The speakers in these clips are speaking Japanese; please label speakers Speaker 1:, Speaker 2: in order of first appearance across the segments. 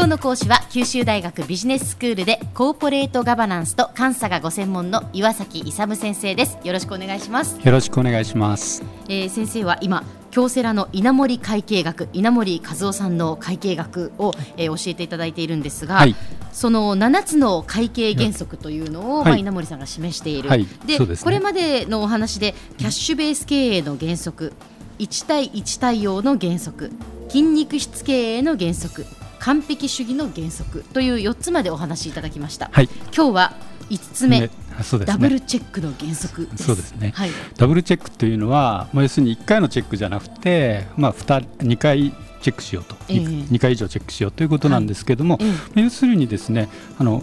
Speaker 1: 今日の講師は九州大学ビジネススクールでコーポレートガバナンスと監査がご専門の岩崎勇先生です。よろしくお願いします。
Speaker 2: よろしくお願いします、
Speaker 1: えー、先生は今京セラの稲森会計学稲森和夫さんの会計学を、えー、教えていただいているんですが、はい、その7つの会計原則というのを、はい、まあ、稲森さんが示している、はい、で、ね、これまでのお話でキャッシュベース経営の原則1対1対応の原則筋肉質経営の原則完璧主義の原則という4つまでお話しいただきました、はい、今日は5つ目、ね、ダブルチェックの原則
Speaker 2: そうですね、はい、ダブルチェックというのは、まあ、要するに1回のチェックじゃなくて、まあ、2, 2回チェックしようと、えー、2回以上チェックしようということなんですけれども、はいえー、要するにですねあの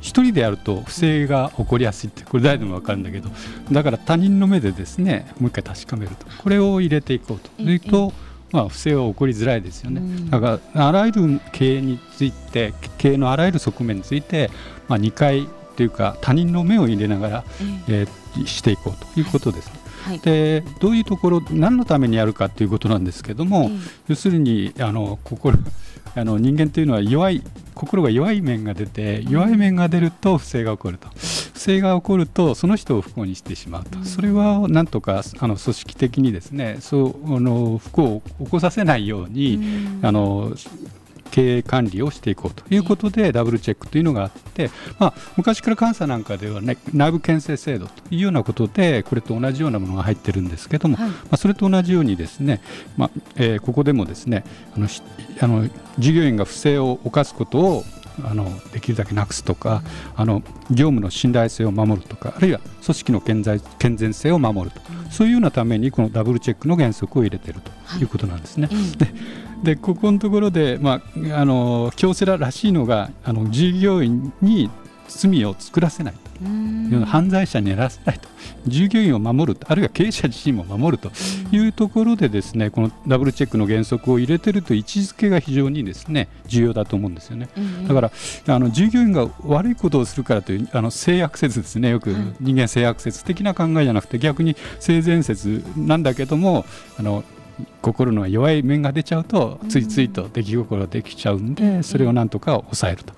Speaker 2: 一人でやると不正が起こりやすいってこれ誰でも分かるんだけどだから他人の目でですねもう一回確かめると。これを入れていこうと。いうと、え。ーまあ、不正は起こりづらいですよね、だからあらゆる経営について経営のあらゆる側面について、まあ、2回というか他人の目を入れながら、えー、していこうということです、はい、でどういうところ何のためにやるかということなんですけども、要するにあの心あの人間というのは弱い心が弱い面が出て弱い面が出ると不正が起こると。不正が起こるとその人を不幸にしてしまうと。それはなんとかあの組織的にですねそうあの不幸を起こさせないようにあの経営管理をしていこうということでダブルチェックというのがあって、まあ、昔から監査なんかでは、ね、内部牽制制度というようなことでこれと同じようなものが入ってるんですけども、はい、まあ、それと同じようにですね、まあえー、ここでもですねあのあの従業員が不正を犯すことをあのできるだけなくすとか、あの業務の信頼性を守るとかあるいは組織の健在健全性を守ると、そういうようなためにこのダブルチェックの原則を入れているということなんですね。はい、ででここのところで、まあ、あの京セラらしいのがあの従業員に罪を作らせないと。犯罪者にやらせないと。従業員を守るあるいは経営者自身も守ると。いうところでですねこのダブルチェックの原則を入れてると位置づけが非常にですね重要だと思うんですよね、だからあの従業員が悪いことをするからというあの性悪説ですね。よく人間性悪説的な考えじゃなくて逆に性善説なんだけどもあの心の弱い面が出ちゃうとついついと出来心ができちゃうんでそれをなんとか抑えると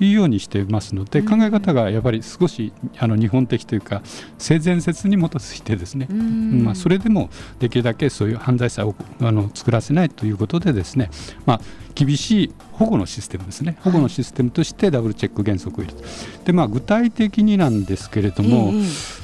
Speaker 2: いうようにしていますので考え方がやっぱり少しあの日本的というか性善説に基づいてですねまあそれでもできるだけそういう犯罪者をあの作らせないということでですねまあ厳しい保護のシステムですね。保護のシステムとしてダブルチェック原則を入れて。で、まあ、具体的になんですけれども、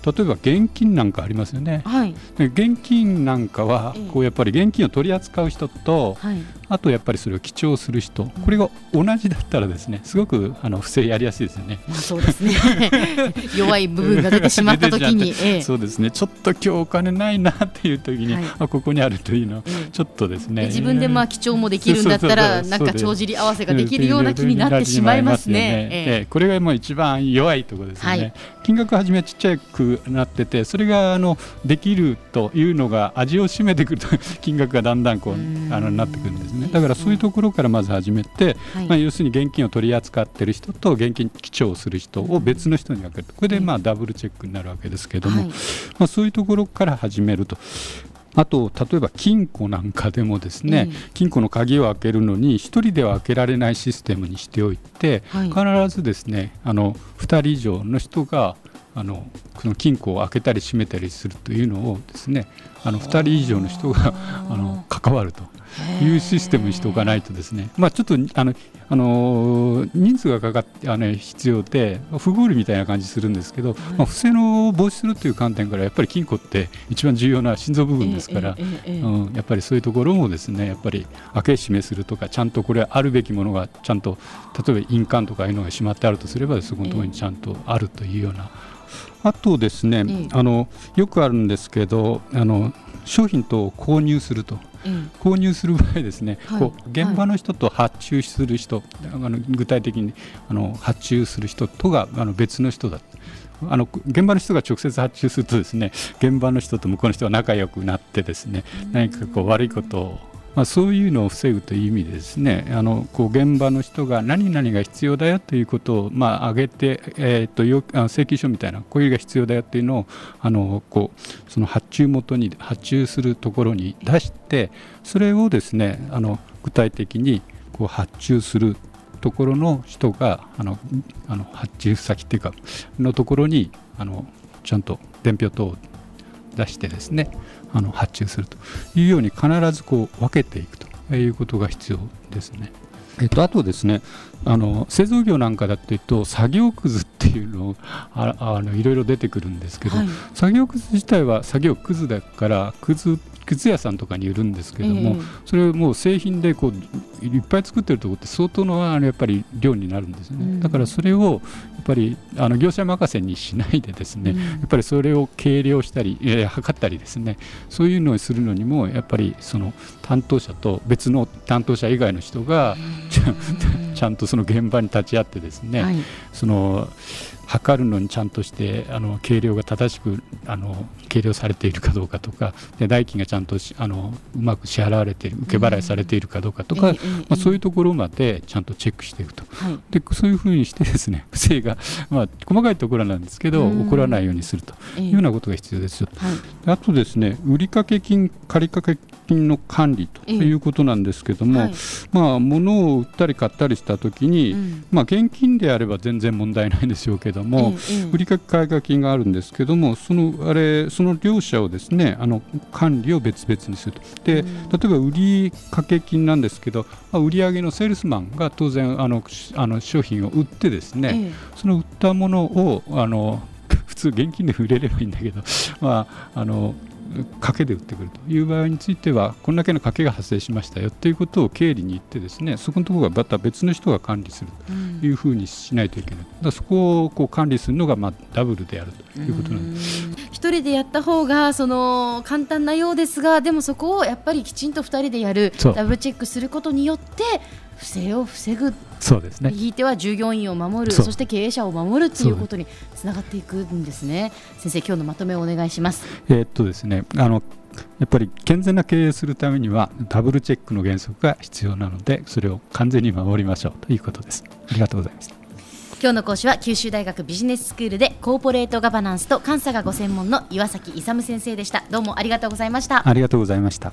Speaker 2: 例えば現金なんかありますよね、はい、で現金なんかはこうやっぱり現金を取り扱う人と、はい、あとやっぱりそれを記帳する人、これが同じだったらですねすごくあの不正やりやすいですよね。
Speaker 1: まあ、そうですね。弱い部分が出てしまった時に、
Speaker 2: ええ、そうですね。ちょっと今日お金ないなっていう時に、はい、あここにあるというの。はちょっとですね、
Speaker 1: 自分でまあ記帳もできるんだったらなんか帳尻合わせができるような気になってしまいますね。え
Speaker 2: え、これがもう一番弱いところですね。はい。金額はじめちっちゃくなっててそれがあのできるというのが味を占めてくると金額がだんだんこうあのなってくるんですねだからそういうところからまず始めて、はい、まあ、要するに現金を取り扱っている人と現金記帳する人を別の人に分ける。これでまあダブルチェックになるわけですけども、はい、まあ、そういうところから始めると。あと例えば金庫なんかでもですね、うん、金庫の鍵を開けるのに1人では開けられないシステムにしておいて、はい、必ずですねあの2人以上の人があのこの金庫を開けたり閉めたりするというのをですねあの2人以上の人があの関わるというシステムにしておかないとですね、まあ、ちょっとあのあの人数がかかってあの必要で不合理みたいな感じするんですけど、まあ、不正の防止するという観点からやっぱり金庫って一番重要な心臓部分ですから、うん、やっぱりそういうところもですねやっぱり開け閉めするとかちゃんとこれあるべきものがちゃんと例えば印鑑とかいうのがしまってあるとすればそこのところにちゃんとあるというような。あとですね、あのよくあるんですけどあの商品と購入すると、購入する場合ですね、はい、こう現場の人と発注する人、はい、あの具体的にあの発注する人とがあの別の人だ。あの現場の人が直接発注するとですね現場の人と向こうの人が仲良くなってですね何かこう悪いことをまあ、そういうのを防ぐという意味でですねあのこう現場の人が何々が必要だよということを、まあ、挙げて、えーと、請求書みたいなこういうが必要だよというのをあのこうその発注元に発注するところに出してそれをですねあの具体的にこう発注するところの人があのあの発注先っていうかのところにあのちゃんと伝票等を出してですねあの発注するというように必ずこう分けていくということが必要ですね。えっと、あとですねあの製造業なんかだっていうと作業くずっていうのああのいろいろ出てくるんですけど、はい、作業くず自体は作業くずだからくず靴屋さんとかに売るんですけども、えー、それをもう製品でこういっぱい作ってるところって相当のあのやっぱり量になるんですね、うん、だからそれをやっぱりあの業者任せにしないでですね、うん、やっぱりそれを計量したり、えー、測ったりですねそういうのをするのにもやっぱりその担当者と別の担当者以外の人が、うん、ちゃんとその現場に立ち会ってですね、はい、その測るのにちゃんとしてあの計量が正しくあの計量されているかどうかとかで代金がちゃんとあのうまく支払われている受け払いされているかどうかとか、うん、まあ、そういうところまでちゃんとチェックしていくと、はい、でそういうふうにしてですね 不正が、まあ、細かいところなんですけど、起こらないようにするというようなことが必要です。よ、はい、あとですね売掛金借掛金の管理ということなんですけども、はい、まあ、物を売ったり買ったりしたときに、うん、まあ、現金であれば全然問題ないんでしょうけども、売掛買金があるんですけどもそのあれその両者をですねあの管理を別々にすると。で例えば売掛金なんですけど売上のセールスマンが当然あのあの商品を売ってですね、その売ったものをあの 普通現金で売れればいいんだけど、まあ、あの賭けで売ってくると。いう場合についてはこんだけの賭けが発生しましたよということを経理に言ってですねそこのところがまた別の人が管理するというふうにしないといけない、うん、だそこをこう管理するのがまあダブルであるということなんです。
Speaker 1: 一人でやった方がその簡単なようですがでもそこをやっぱりきちんと2人でやるダブルチェックすることによって不正を防ぐ。
Speaker 2: そうですね。
Speaker 1: ひいては従業員を守る。そして経営者を守るということにつながっていくんですね。先生今日のまとめをお願いします。
Speaker 2: えー、っとですねあのやっぱり健全な経営するためにはダブルチェックの原則が必要なのでそれを完全に守りましょうということです。ありがとうございます
Speaker 1: 今日の講師は九州大学ビジネススクールでコーポレートガバナンスと監査がご専門の岩崎勇先生でした。どうもありがとうございました。
Speaker 2: ありがとうございました